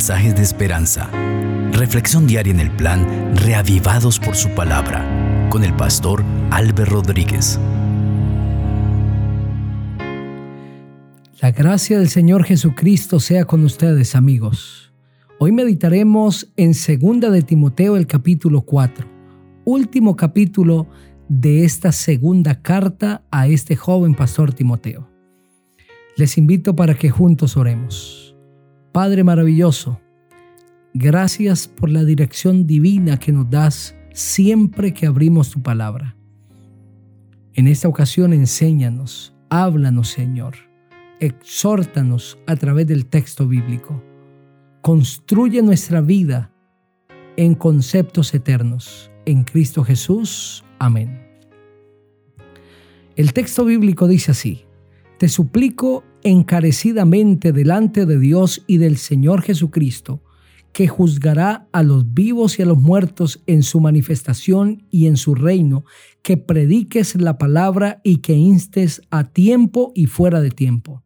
mensajes de esperanza. Reflexión diaria en el plan Reavivados por su palabra con el pastor Álvaro Rodríguez. La gracia del Señor Jesucristo sea con ustedes, amigos. Hoy meditaremos en 2 de Timoteo el capítulo 4, último capítulo de esta segunda carta a este joven pastor Timoteo. Les invito para que juntos oremos. Padre maravilloso, gracias por la dirección divina que nos das siempre que abrimos tu palabra. En esta ocasión enséñanos, háblanos Señor, exhórtanos a través del texto bíblico. Construye nuestra vida en conceptos eternos. En Cristo Jesús. Amén. El texto bíblico dice así, Te suplico encarecidamente delante de Dios y del Señor Jesucristo, que juzgará a los vivos y a los muertos en su manifestación y en su reino, que prediques la palabra y que instes a tiempo y fuera de tiempo.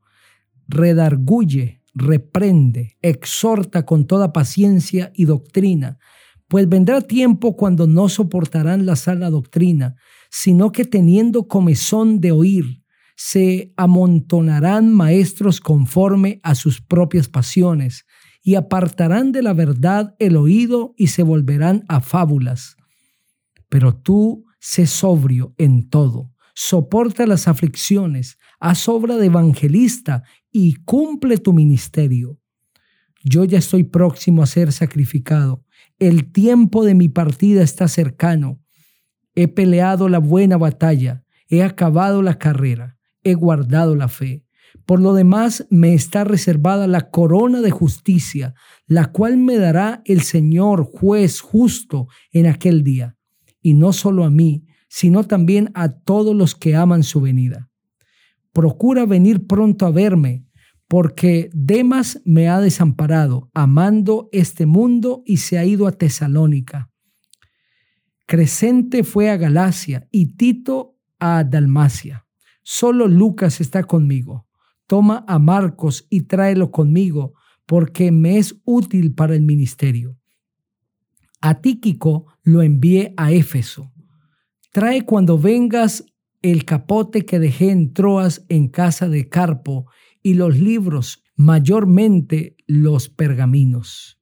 Redarguye, reprende, exhorta con toda paciencia y doctrina, pues vendrá tiempo cuando no soportarán la sana doctrina, sino que teniendo comezón de oír, se amontonarán maestros conforme a sus propias pasiones, y apartarán de la verdad el oído y se volverán a fábulas. Pero tú sé sobrio en todo, soporta las aflicciones, haz obra de evangelista y cumple tu ministerio. Yo ya estoy próximo a ser sacrificado, el tiempo de mi partida está cercano. He peleado la buena batalla, he acabado la carrera, he guardado la fe. Por lo demás me está reservada la corona de justicia, la cual me dará el Señor juez justo en aquel día, y no solo a mí, sino también a todos los que aman su venida. Procura venir pronto a verme, porque Demas me ha desamparado, amando este mundo y se ha ido a Tesalónica. Crescente fue a Galacia y Tito a Dalmacia. Solo Lucas está conmigo. Toma a Marcos y tráelo conmigo, porque me es útil para el ministerio. A Tíquico lo envié a Éfeso. Trae cuando vengas el capote que dejé en Troas en casa de Carpo y los libros, mayormente los pergaminos.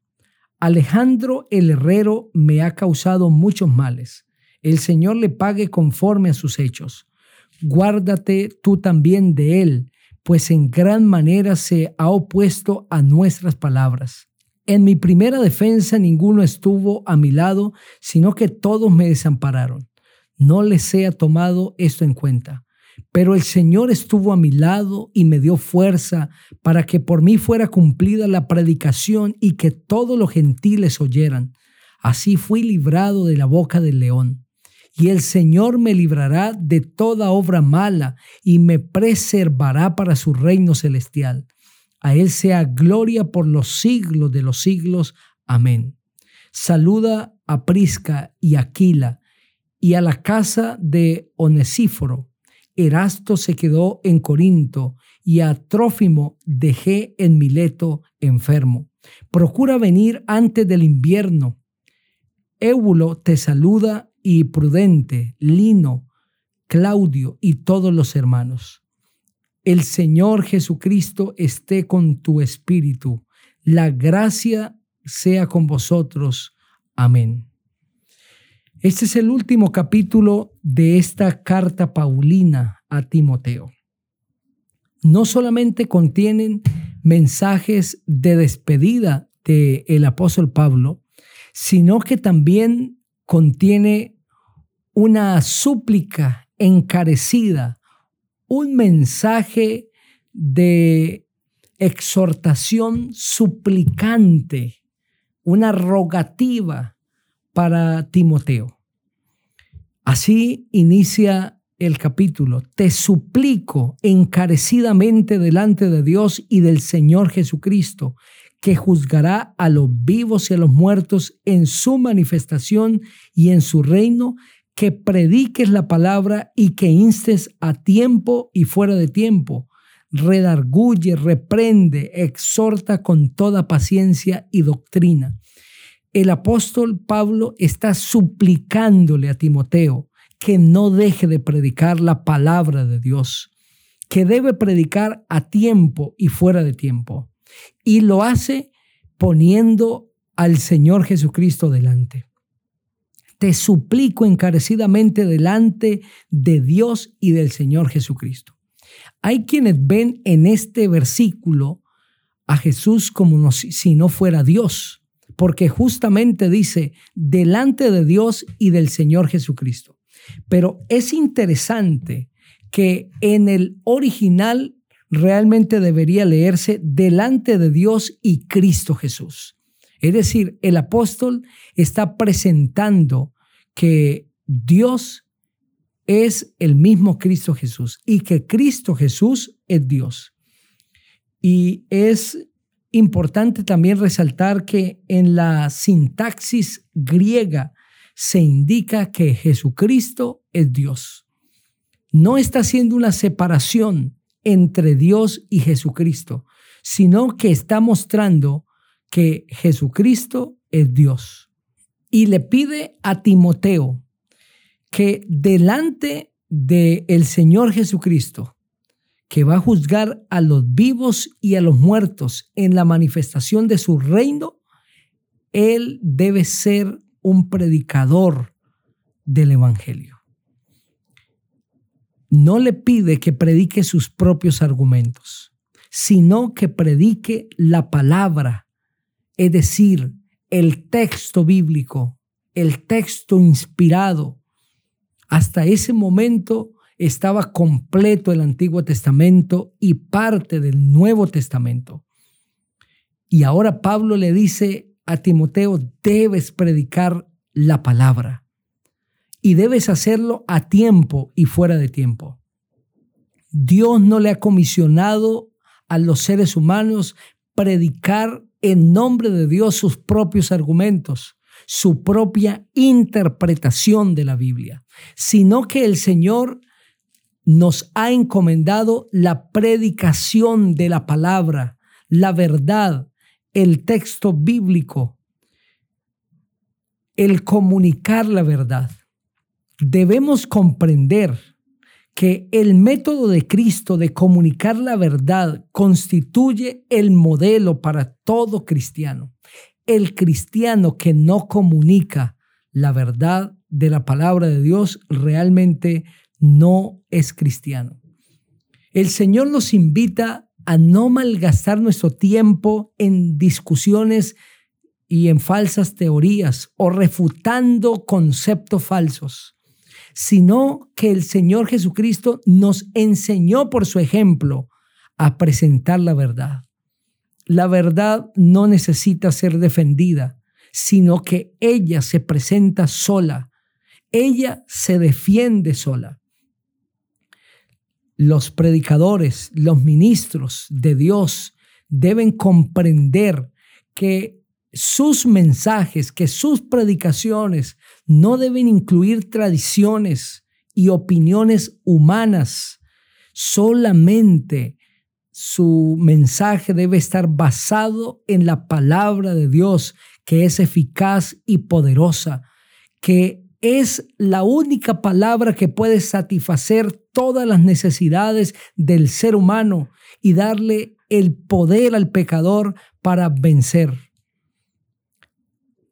Alejandro el herrero me ha causado muchos males. El Señor le pague conforme a sus hechos. Guárdate tú también de él, pues en gran manera se ha opuesto a nuestras palabras. En mi primera defensa ninguno estuvo a mi lado, sino que todos me desampararon. No les sea tomado esto en cuenta. Pero el Señor estuvo a mi lado y me dio fuerza para que por mí fuera cumplida la predicación y que todos los gentiles oyeran. Así fui librado de la boca del león. Y el Señor me librará de toda obra mala y me preservará para su reino celestial. A Él sea gloria por los siglos de los siglos. Amén. Saluda a Prisca y Aquila y a la casa de Onesíforo Erasto se quedó en Corinto y a Trófimo dejé en Mileto enfermo. Procura venir antes del invierno. Éubulo te saluda y Prudente, Lino, Claudio y todos los hermanos. El Señor Jesucristo esté con tu espíritu. La gracia sea con vosotros. Amén. Este es el último capítulo de esta carta paulina a Timoteo. No solamente contienen mensajes de despedida del el apóstol Pablo, sino que también contiene una súplica encarecida, un mensaje de exhortación suplicante, una rogativa para Timoteo. Así inicia el capítulo. Te suplico encarecidamente delante de Dios y del Señor Jesucristo, que juzgará a los vivos y a los muertos en su manifestación y en su reino, que prediques la palabra y que instes a tiempo y fuera de tiempo. redarguye, reprende, exhorta con toda paciencia y doctrina. El apóstol Pablo está suplicándole a Timoteo que no deje de predicar la palabra de Dios, que debe predicar a tiempo y fuera de tiempo. Y lo hace poniendo al Señor Jesucristo delante. Te suplico encarecidamente delante de Dios y del Señor Jesucristo. Hay quienes ven en este versículo a Jesús como si no fuera Dios, porque justamente dice delante de Dios y del Señor Jesucristo. Pero es interesante que en el original realmente debería leerse delante de Dios y Cristo Jesús. Es decir, el apóstol está presentando que Dios es el mismo Cristo Jesús y que Cristo Jesús es Dios. Y es importante también resaltar que en la sintaxis griega se indica que Jesucristo es Dios. No está haciendo una separación entre Dios y Jesucristo, sino que está mostrando que Jesucristo es Dios. Y le pide a Timoteo que delante del el Señor Jesucristo, que va a juzgar a los vivos y a los muertos en la manifestación de su reino, él debe ser un predicador del Evangelio. No le pide que predique sus propios argumentos, sino que predique la palabra es decir, el texto bíblico, el texto inspirado. Hasta ese momento estaba completo el Antiguo Testamento y parte del Nuevo Testamento. Y ahora Pablo le dice a Timoteo, debes predicar la palabra y debes hacerlo a tiempo y fuera de tiempo. Dios no le ha comisionado a los seres humanos predicar en nombre de Dios sus propios argumentos, su propia interpretación de la Biblia, sino que el Señor nos ha encomendado la predicación de la palabra, la verdad, el texto bíblico, el comunicar la verdad. Debemos comprender que el método de Cristo de comunicar la verdad constituye el modelo para todo cristiano. El cristiano que no comunica la verdad de la palabra de Dios realmente no es cristiano. El Señor nos invita a no malgastar nuestro tiempo en discusiones y en falsas teorías o refutando conceptos falsos sino que el Señor Jesucristo nos enseñó por su ejemplo a presentar la verdad. La verdad no necesita ser defendida, sino que ella se presenta sola, ella se defiende sola. Los predicadores, los ministros de Dios deben comprender que sus mensajes, que sus predicaciones no deben incluir tradiciones y opiniones humanas. Solamente su mensaje debe estar basado en la palabra de Dios, que es eficaz y poderosa, que es la única palabra que puede satisfacer todas las necesidades del ser humano y darle el poder al pecador para vencer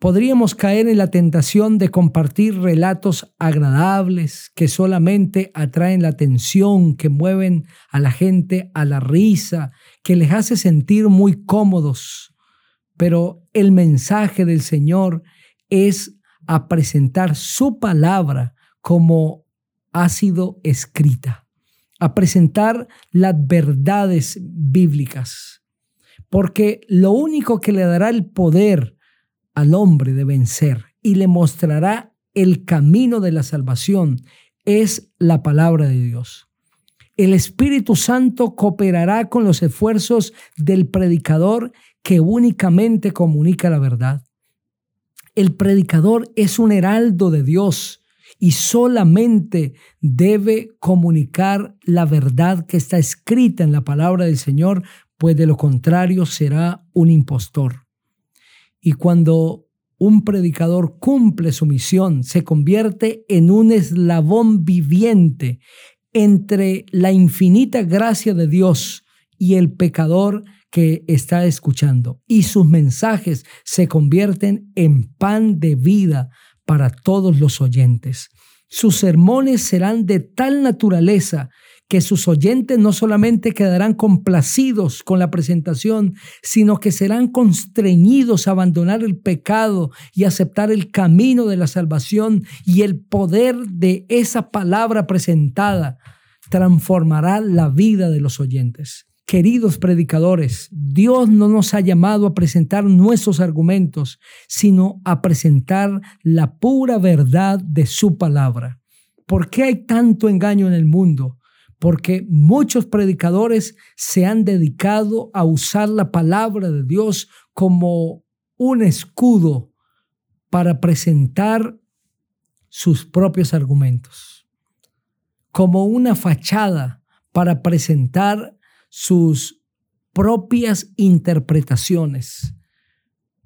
podríamos caer en la tentación de compartir relatos agradables que solamente atraen la atención, que mueven a la gente a la risa, que les hace sentir muy cómodos. Pero el mensaje del Señor es a presentar su palabra como ha sido escrita, a presentar las verdades bíblicas, porque lo único que le dará el poder al hombre de vencer y le mostrará el camino de la salvación es la palabra de Dios. El Espíritu Santo cooperará con los esfuerzos del predicador que únicamente comunica la verdad. El predicador es un heraldo de Dios y solamente debe comunicar la verdad que está escrita en la palabra del Señor, pues de lo contrario será un impostor. Y cuando un predicador cumple su misión, se convierte en un eslabón viviente entre la infinita gracia de Dios y el pecador que está escuchando. Y sus mensajes se convierten en pan de vida para todos los oyentes. Sus sermones serán de tal naturaleza que sus oyentes no solamente quedarán complacidos con la presentación, sino que serán constreñidos a abandonar el pecado y aceptar el camino de la salvación y el poder de esa palabra presentada transformará la vida de los oyentes. Queridos predicadores, Dios no nos ha llamado a presentar nuestros argumentos, sino a presentar la pura verdad de su palabra. ¿Por qué hay tanto engaño en el mundo? Porque muchos predicadores se han dedicado a usar la palabra de Dios como un escudo para presentar sus propios argumentos, como una fachada para presentar sus propias interpretaciones,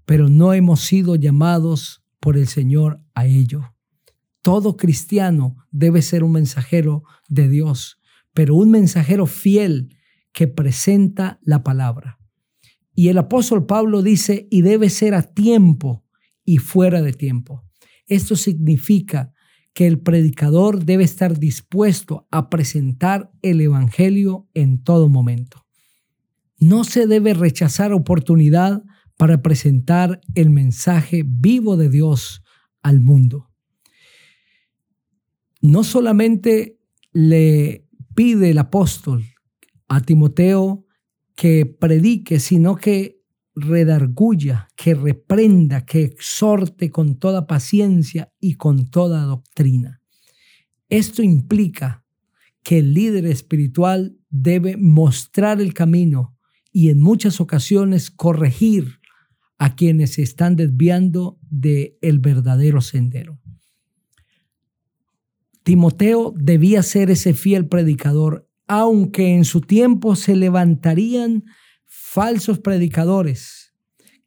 pero no hemos sido llamados por el Señor a ello. Todo cristiano debe ser un mensajero de Dios pero un mensajero fiel que presenta la palabra. Y el apóstol Pablo dice, y debe ser a tiempo y fuera de tiempo. Esto significa que el predicador debe estar dispuesto a presentar el Evangelio en todo momento. No se debe rechazar oportunidad para presentar el mensaje vivo de Dios al mundo. No solamente le pide el apóstol a Timoteo que predique, sino que redarguya, que reprenda, que exhorte con toda paciencia y con toda doctrina. Esto implica que el líder espiritual debe mostrar el camino y en muchas ocasiones corregir a quienes se están desviando del el verdadero sendero. Timoteo debía ser ese fiel predicador, aunque en su tiempo se levantarían falsos predicadores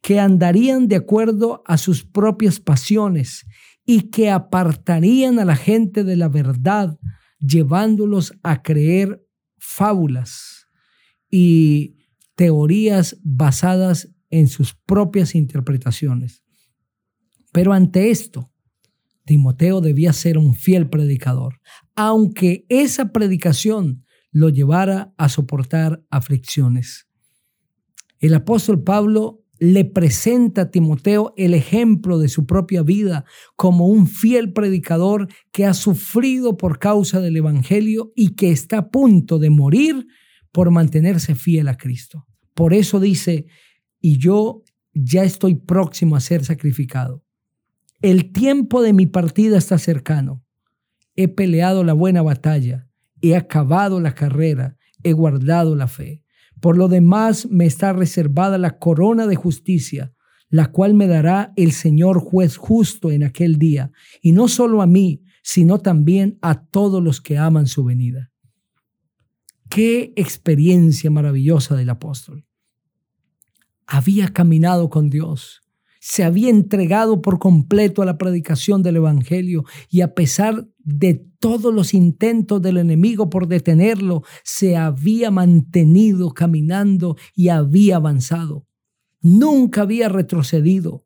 que andarían de acuerdo a sus propias pasiones y que apartarían a la gente de la verdad, llevándolos a creer fábulas y teorías basadas en sus propias interpretaciones. Pero ante esto, Timoteo debía ser un fiel predicador, aunque esa predicación lo llevara a soportar aflicciones. El apóstol Pablo le presenta a Timoteo el ejemplo de su propia vida como un fiel predicador que ha sufrido por causa del Evangelio y que está a punto de morir por mantenerse fiel a Cristo. Por eso dice, y yo ya estoy próximo a ser sacrificado. El tiempo de mi partida está cercano. He peleado la buena batalla, he acabado la carrera, he guardado la fe. Por lo demás me está reservada la corona de justicia, la cual me dará el Señor juez justo en aquel día, y no solo a mí, sino también a todos los que aman su venida. Qué experiencia maravillosa del apóstol. Había caminado con Dios, se había entregado por completo a la predicación del Evangelio y a pesar de todos los intentos del enemigo por detenerlo, se había mantenido caminando y había avanzado. Nunca había retrocedido.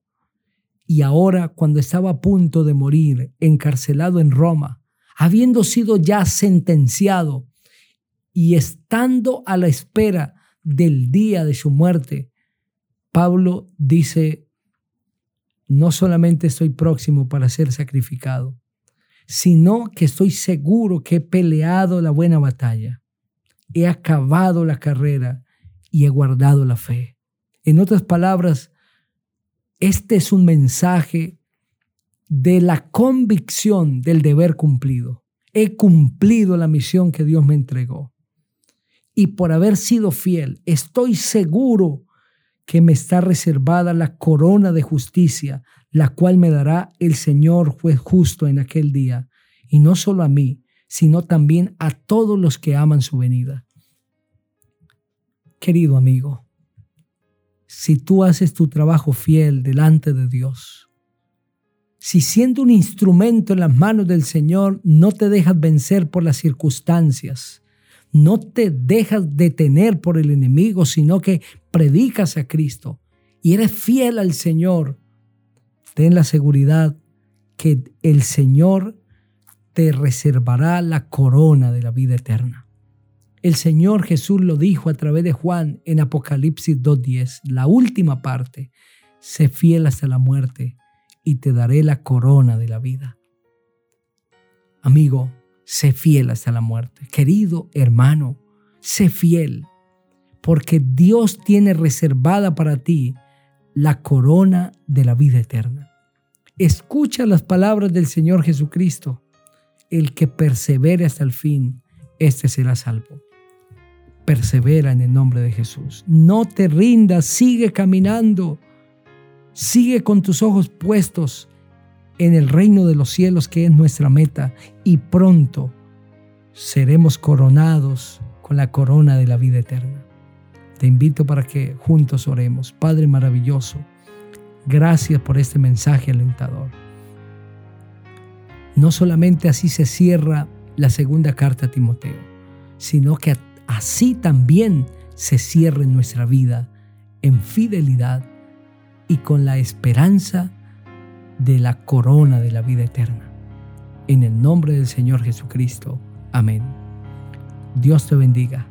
Y ahora, cuando estaba a punto de morir, encarcelado en Roma, habiendo sido ya sentenciado y estando a la espera del día de su muerte, Pablo dice no solamente estoy próximo para ser sacrificado, sino que estoy seguro que he peleado la buena batalla, he acabado la carrera y he guardado la fe. En otras palabras, este es un mensaje de la convicción del deber cumplido. He cumplido la misión que Dios me entregó. Y por haber sido fiel, estoy seguro que me está reservada la corona de justicia, la cual me dará el Señor juez justo en aquel día, y no solo a mí, sino también a todos los que aman su venida. Querido amigo, si tú haces tu trabajo fiel delante de Dios, si siendo un instrumento en las manos del Señor no te dejas vencer por las circunstancias, no te dejas detener por el enemigo, sino que predicas a Cristo y eres fiel al Señor, ten la seguridad que el Señor te reservará la corona de la vida eterna. El Señor Jesús lo dijo a través de Juan en Apocalipsis 2.10, la última parte, sé fiel hasta la muerte y te daré la corona de la vida. Amigo, sé fiel hasta la muerte. Querido hermano, sé fiel, porque Dios tiene reservada para ti la corona de la vida eterna. Escucha las palabras del Señor Jesucristo. El que persevere hasta el fin, este será salvo. Persevera en el nombre de Jesús. No te rindas, sigue caminando. Sigue con tus ojos puestos en el reino de los cielos que es nuestra meta y pronto seremos coronados con la corona de la vida eterna. Te invito para que juntos oremos. Padre maravilloso, gracias por este mensaje alentador. No solamente así se cierra la segunda carta a Timoteo, sino que así también se cierra nuestra vida en fidelidad y con la esperanza de la corona de la vida eterna. En el nombre del Señor Jesucristo. Amén. Dios te bendiga.